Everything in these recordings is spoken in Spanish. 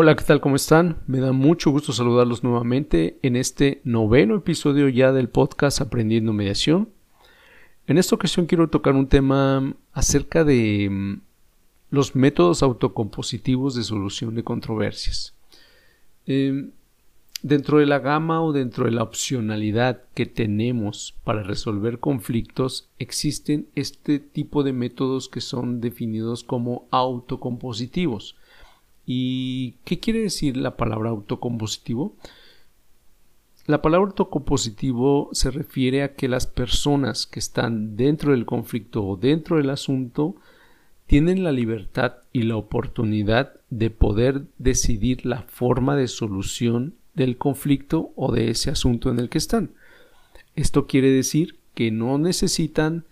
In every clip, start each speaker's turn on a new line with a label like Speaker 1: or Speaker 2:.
Speaker 1: Hola, ¿qué tal? ¿Cómo están? Me da mucho gusto saludarlos nuevamente en este noveno episodio ya del podcast Aprendiendo Mediación. En esta ocasión quiero tocar un tema acerca de mm, los métodos autocompositivos de solución de controversias. Em, dentro de la gama o dentro de la opcionalidad que tenemos para resolver conflictos, existen este tipo de métodos que son definidos como autocompositivos. ¿Y qué quiere decir la palabra autocompositivo? La palabra autocompositivo se refiere a que las personas que están dentro del conflicto o dentro del asunto tienen la libertad y la oportunidad de poder decidir la forma de solución del conflicto o de ese asunto en el que están. Esto quiere decir que no necesitan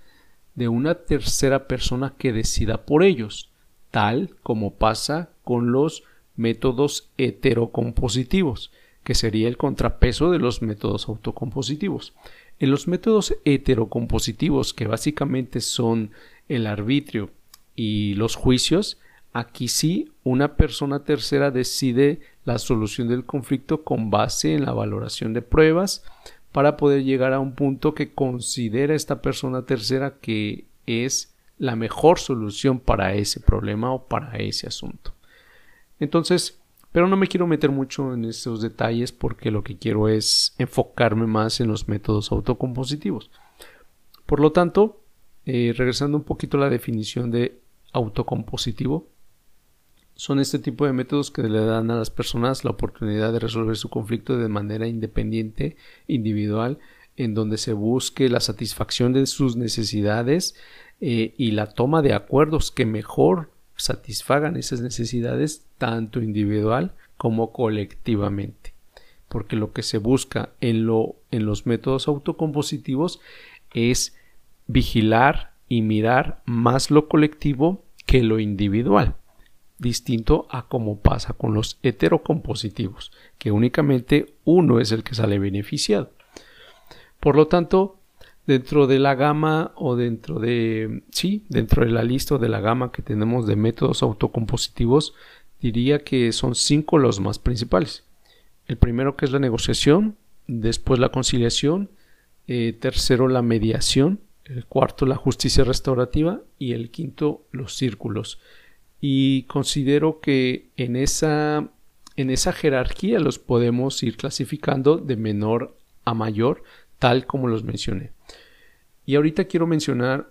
Speaker 1: de una tercera persona que decida por ellos, tal como pasa con los métodos heterocompositivos, que sería el contrapeso de los métodos autocompositivos. En los métodos heterocompositivos, que básicamente son el arbitrio y los juicios, aquí sí una persona tercera decide la solución del conflicto con base en la valoración de pruebas para poder llegar a un punto que considera esta persona tercera que es la mejor solución para ese problema o para ese asunto. Entonces, pero no me quiero meter mucho en esos detalles porque lo que quiero es enfocarme más en los métodos autocompositivos. Por lo tanto, eh, regresando un poquito a la definición de autocompositivo, son este tipo de métodos que le dan a las personas la oportunidad de resolver su conflicto de manera independiente, individual, en donde se busque la satisfacción de sus necesidades eh, y la toma de acuerdos que mejor satisfagan esas necesidades tanto individual como colectivamente. Porque lo que se busca en, lo, en los métodos autocompositivos es vigilar y mirar más lo colectivo que lo individual, distinto a como pasa con los heterocompositivos, que únicamente uno es el que sale beneficiado. Por lo tanto, dentro de la gama o dentro de sí, dentro de la lista de la gama que tenemos de métodos autocompositivos, diría que son cinco los más principales. El primero que es la negociación, después la conciliación, eh, tercero la mediación, el cuarto la justicia restaurativa y el quinto los círculos. Y considero que en esa en esa jerarquía los podemos ir clasificando de menor a mayor, tal como los mencioné. Y ahorita quiero mencionar,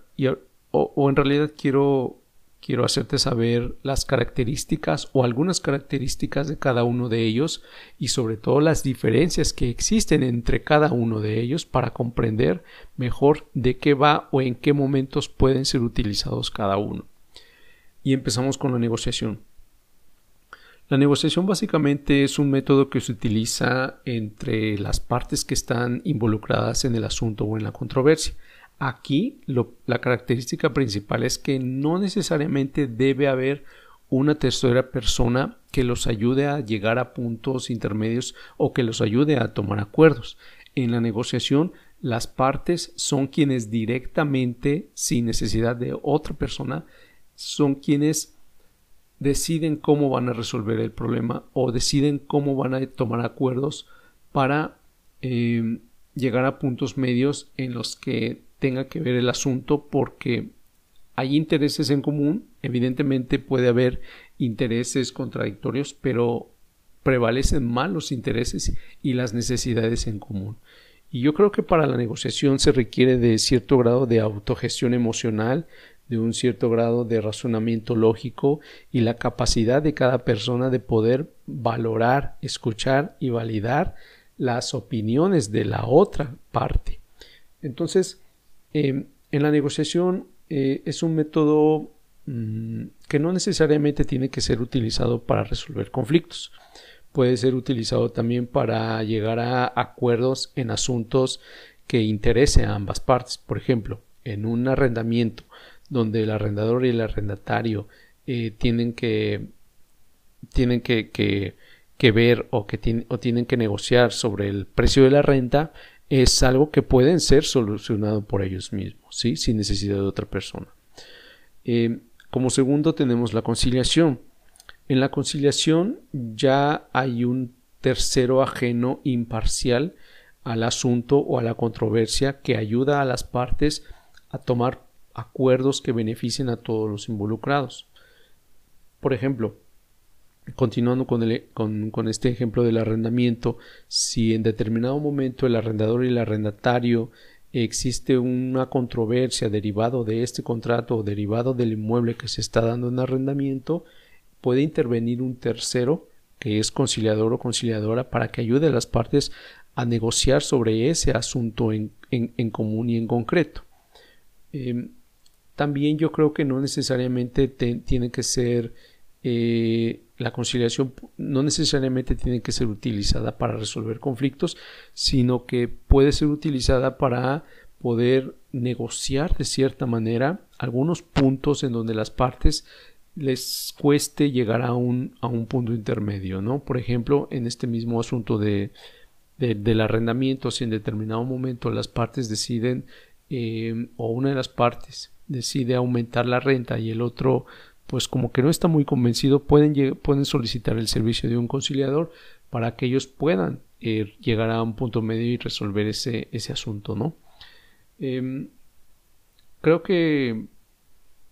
Speaker 1: o, en realidad quiero, quiero hacerte saber las características o algunas características de cada uno de ellos y sobre todo las diferencias que existen entre cada uno de ellos para comprender mejor de qué va o en qué momentos pueden ser utilizados cada uno. Y empezamos con la negociación. La negociación básicamente es un método que se utiliza entre las partes que están involucradas en el asunto o en la controversia. Aquí la característica principal es que no necesariamente debe haber una tercera persona que los ayude a llegar a puntos intermedios o que los ayude a tomar acuerdos. En la negociación, las partes son quienes directamente, sin necesidad de otra persona, son quienes deciden cómo van a resolver el problema o deciden cómo van a tomar acuerdos para eh, llegar a puntos medios en los que tenga que ver el asunto porque hay intereses en común, evidentemente puede haber intereses contradictorios, pero prevalecen más los intereses y las necesidades en común. Y yo creo que para la negociación se requiere de cierto grado de autogestión emocional, de un cierto grado de razonamiento lógico y la capacidad de cada persona de poder valorar, escuchar y validar las opiniones de la otra parte. Entonces, eh, en la negociación eh, es un método mm, que no necesariamente tiene que ser utilizado para resolver conflictos. Puede ser utilizado también para llegar a acuerdos en asuntos que interese a ambas partes. Por ejemplo, en un arrendamiento donde el arrendador y el arrendatario eh, tienen que tienen que, que, ver o que o tienen que negociar sobre el precio de la renta, es algo que pueden ser solucionado por ellos mismos, ¿sí? sin necesidad de otra persona. Eh, como segundo tenemos la conciliación. En la conciliación ya hay un tercero ajeno imparcial al asunto o a la controversia que ayuda a las partes a tomar acuerdos que beneficien a todos los involucrados. Por ejemplo, continuando con, con, este ejemplo del arrendamiento, si en determinado momento el arrendador y el arrendatario existe una controversia derivado de este contrato o derivado del inmueble que se está dando en arrendamiento, puede intervenir un tercero que es conciliador o conciliadora para que ayude a las partes a negociar sobre ese asunto en, común y en concreto. Em, también yo creo que no necesariamente tiene que ser eh, la conciliación no necesariamente tiene que ser utilizada para resolver conflictos, sino que puede ser utilizada para poder negociar de cierta manera algunos puntos en donde las partes les cueste llegar a un, a un punto intermedio, ¿no? Por ejemplo, en este mismo asunto de, del arrendamiento, si en determinado momento las partes deciden, eh, o una de las partes decide aumentar la renta y el otro, pues como que no está muy convencido, pueden, pueden solicitar el servicio de un conciliador para que ellos puedan eh, llegar a un punto medio y resolver ese, ese asunto, ¿no? Em, creo que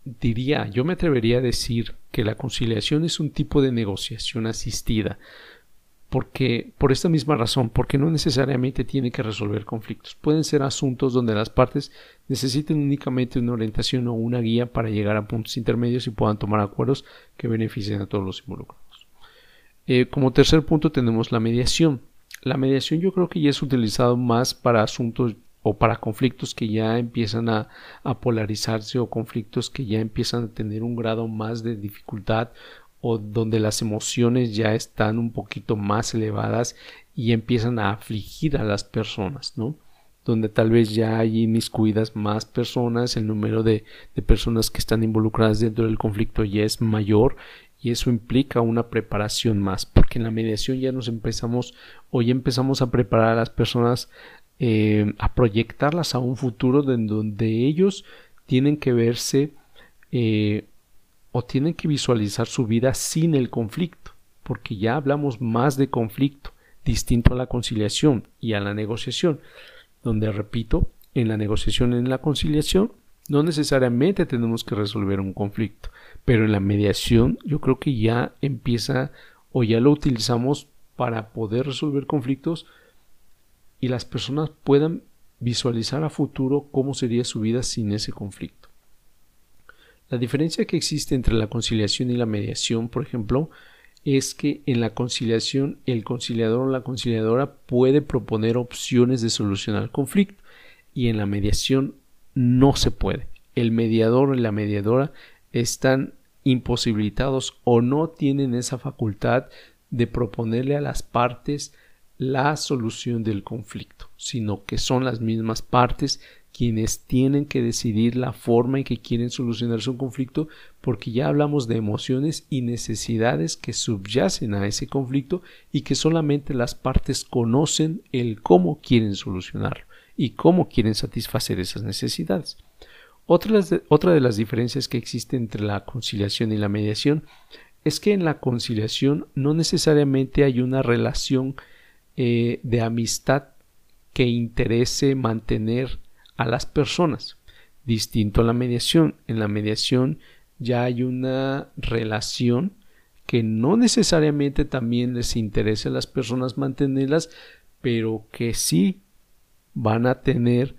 Speaker 1: diría, yo me atrevería a decir que la conciliación es un tipo de negociación asistida, porque por esta misma razón, porque no necesariamente tiene que resolver conflictos. Pueden ser asuntos donde las partes necesiten únicamente una orientación o una guía para llegar a puntos intermedios y puedan tomar acuerdos que beneficien a todos los involucrados. Eh, como tercer punto tenemos la mediación. La mediación yo creo que ya es utilizado más para asuntos o para conflictos que ya empiezan a, polarizarse o conflictos que ya empiezan a tener un grado más de dificultad o donde las emociones ya están un poquito más elevadas y empiezan a afligir a las personas, ¿no? Donde tal vez ya hay inmiscuidas más personas, el número de, de personas que están involucradas dentro del conflicto ya es mayor y eso implica una preparación más, porque en la mediación ya nos empezamos o ya empezamos a preparar a las personas eh, a proyectarlas a un futuro en donde ellos tienen que verse eh, o tienen que visualizar su vida sin el conflicto, porque ya hablamos más de conflicto, distinto a la conciliación y a la negociación, donde repito, en la negociación y en la conciliación no necesariamente tenemos que resolver un conflicto, pero en la mediación yo creo que ya empieza o ya lo utilizamos para poder resolver conflictos y las personas puedan visualizar a futuro cómo sería su vida sin ese conflicto. La diferencia que existe entre la conciliación y la mediación, por ejemplo, es que en la conciliación el conciliador o la conciliadora puede proponer opciones de solucionar el conflicto y en la mediación no se puede. El mediador y la mediadora están imposibilitados o no tienen esa facultad de proponerle a las partes la solución del conflicto, sino que son las mismas partes quienes tienen que decidir la forma en que quieren solucionar su conflicto, porque ya hablamos de emociones y necesidades que subyacen a ese conflicto y que solamente las partes conocen el cómo quieren solucionarlo y cómo quieren satisfacer esas necesidades. Otra, otra de las diferencias que existe entre la conciliación y la mediación es que en la conciliación no necesariamente hay una relación eh, de amistad que interese mantener a las personas. Distinto a la mediación. En la mediación ya hay una relación que no necesariamente también les interese a las personas mantenerlas, pero que sí van a tener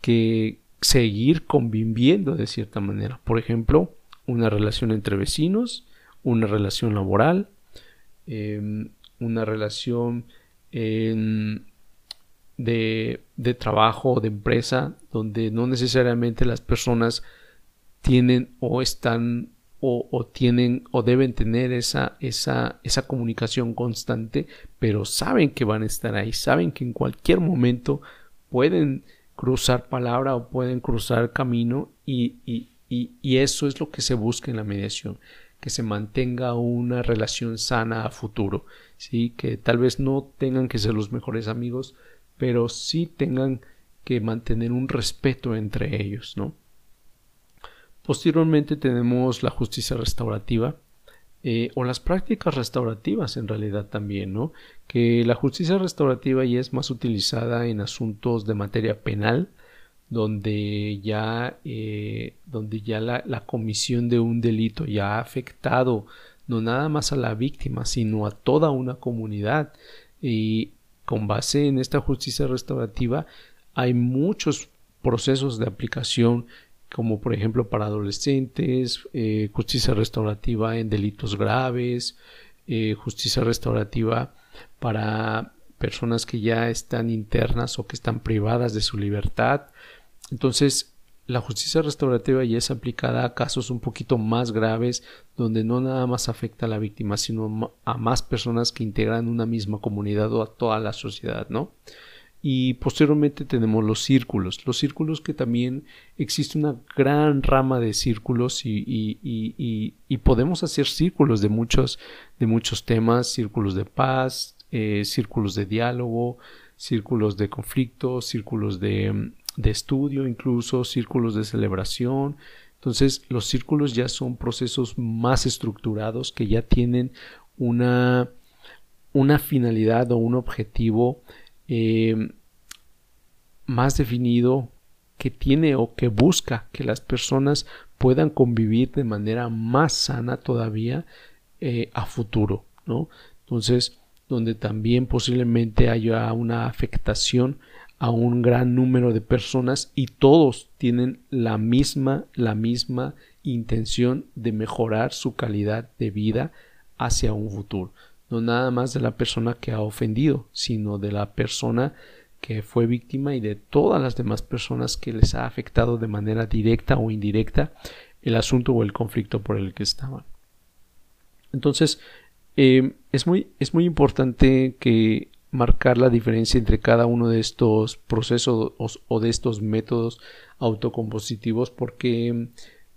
Speaker 1: que seguir conviviendo de cierta manera. Por ejemplo, una relación entre vecinos, una relación laboral, em, una relación de, de trabajo o de empresa donde no necesariamente las personas tienen o están o, tienen o deben tener esa, esa, esa comunicación constante, pero saben que van a estar ahí, saben que en cualquier momento pueden cruzar palabra o pueden cruzar camino y, y, y eso es lo que se busca en la mediación, que se mantenga una relación sana a futuro. ¿Sí? que tal vez no tengan que ser los mejores amigos, pero sí tengan que mantener un respeto entre ellos, ¿no? Posteriormente tenemos la justicia restaurativa. eh, o las prácticas restaurativas en realidad también, ¿no? Que la justicia restaurativa ya es más utilizada en asuntos de materia penal, donde ya, eh, donde ya la, la, comisión de un delito ya ha afectado no nada más a la víctima, sino a toda una comunidad. Y con base en esta justicia restaurativa hay muchos procesos de aplicación como por ejemplo para adolescentes, eh, justicia restaurativa en delitos graves, eh, justicia restaurativa para personas que ya están internas o que están privadas de su libertad. Entonces, la justicia restaurativa ya es aplicada a casos un poquito más graves, donde no nada más afecta a la víctima, sino a más personas que integran una misma comunidad o a toda la sociedad, ¿no? Y posteriormente tenemos los círculos. Los círculos que también existe una gran rama de círculos y, y, y, podemos hacer círculos de muchos, de muchos temas, círculos de paz, eh, círculos de diálogo, círculos de conflicto, círculos de, de estudio, incluso círculos de celebración. Entonces los círculos ya son procesos más estructurados que ya tienen una, una finalidad o un objetivo eh, más definido que tiene o que busca que las personas puedan convivir de manera más sana todavía eh, a futuro, ¿no? Entonces, donde también posiblemente haya una afectación a un gran número de personas y todos tienen la misma, la misma intención de mejorar su calidad de vida hacia un futuro no nada más de la persona que ha ofendido, sino de la persona que fue víctima y de todas las demás personas que les ha afectado de manera directa o indirecta el asunto o el conflicto por el que estaban. Entonces, eh, es, muy, es muy importante que marcar la diferencia entre cada uno de estos procesos o, de estos métodos autocompositivos porque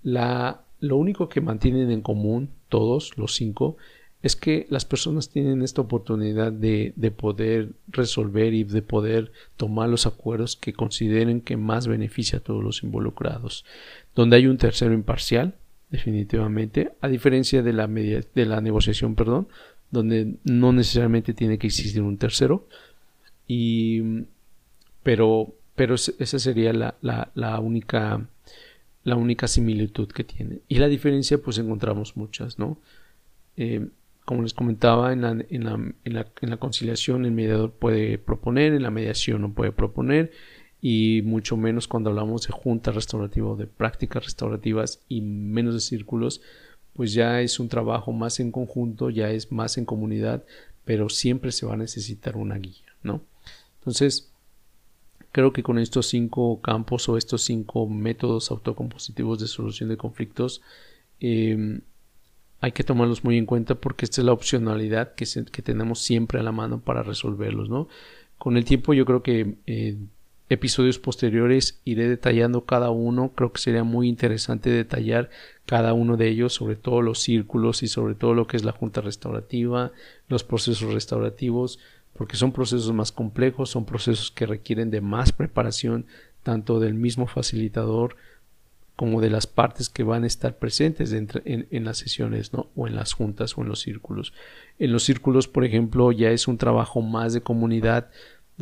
Speaker 1: la, lo único que mantienen en común todos los cinco es que las personas tienen esta oportunidad de, de, poder resolver y de poder tomar los acuerdos que consideren que más beneficia a todos los involucrados. Donde hay un tercero imparcial, definitivamente, a diferencia de la, media, de la negociación, perdón, donde no necesariamente tiene que existir un tercero. Y, pero, pero esa sería la, la, única la única similitud que tiene. Y la diferencia, pues encontramos muchas, ¿no? Eh, como les comentaba, en la, en, la, en, la, en la, conciliación el mediador puede proponer, en la mediación no puede proponer y mucho menos cuando hablamos de junta restaurativa o de prácticas restaurativas y menos de círculos, pues ya es un trabajo más en conjunto, ya es más en comunidad, pero siempre se va a necesitar una guía, ¿no? Entonces, creo que con estos cinco campos o estos cinco métodos autocompositivos de solución de conflictos, eh, hay que tomarlos muy en cuenta porque esta es la opcionalidad que, que tenemos siempre a la mano para resolverlos, ¿no? Con el tiempo yo creo que eh, episodios posteriores iré detallando cada uno, creo que sería muy interesante detallar cada uno de ellos, sobre todo los círculos y sobre todo lo que es la junta restaurativa, los procesos restaurativos, porque son procesos más complejos, son procesos que requieren de más preparación tanto del mismo facilitador como de las partes que van a estar presentes en, en, las sesiones, ¿no? O en las juntas o en los círculos. En los círculos, por ejemplo, ya es un trabajo más de comunidad,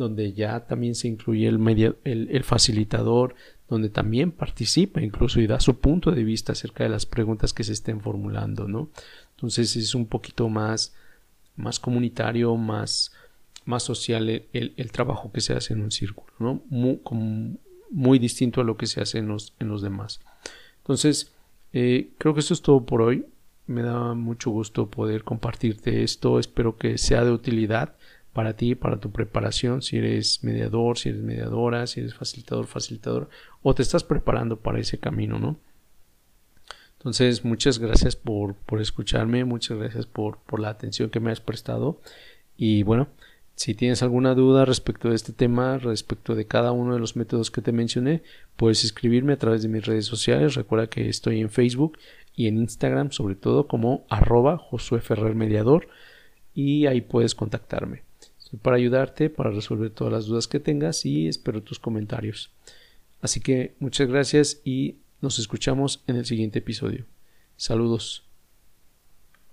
Speaker 1: donde ya también se incluye el, media, el, facilitador, donde también participa incluso y da su punto de vista acerca de las preguntas que se estén formulando, ¿no? Entonces es un poquito más, más comunitario, más, más social el, el, trabajo que se hace en un círculo, ¿no? Muy, muy distinto a lo que se hace en los, en los demás. Entonces, eh, creo que eso es todo por hoy. Me da mucho gusto poder compartirte esto. Espero que sea de utilidad para ti, para tu preparación, si eres mediador, si eres mediadora, si eres facilitador, facilitador, o te estás preparando para ese camino, ¿no? Entonces, muchas gracias por, por escucharme, muchas gracias por, por la atención que me has prestado. Y bueno, si tienes alguna duda respecto de este tema, respecto de cada uno de los métodos que te mencioné, puedes escribirme a través de mis redes sociales. Recuerda que estoy en Facebook y en Instagram, sobre todo como arroba Josué Ferrer Mediador, y ahí puedes contactarme. Para ayudarte, para resolver todas las dudas que tengas y espero tus comentarios. Así que muchas gracias y nos escuchamos en el siguiente episodio. Saludos.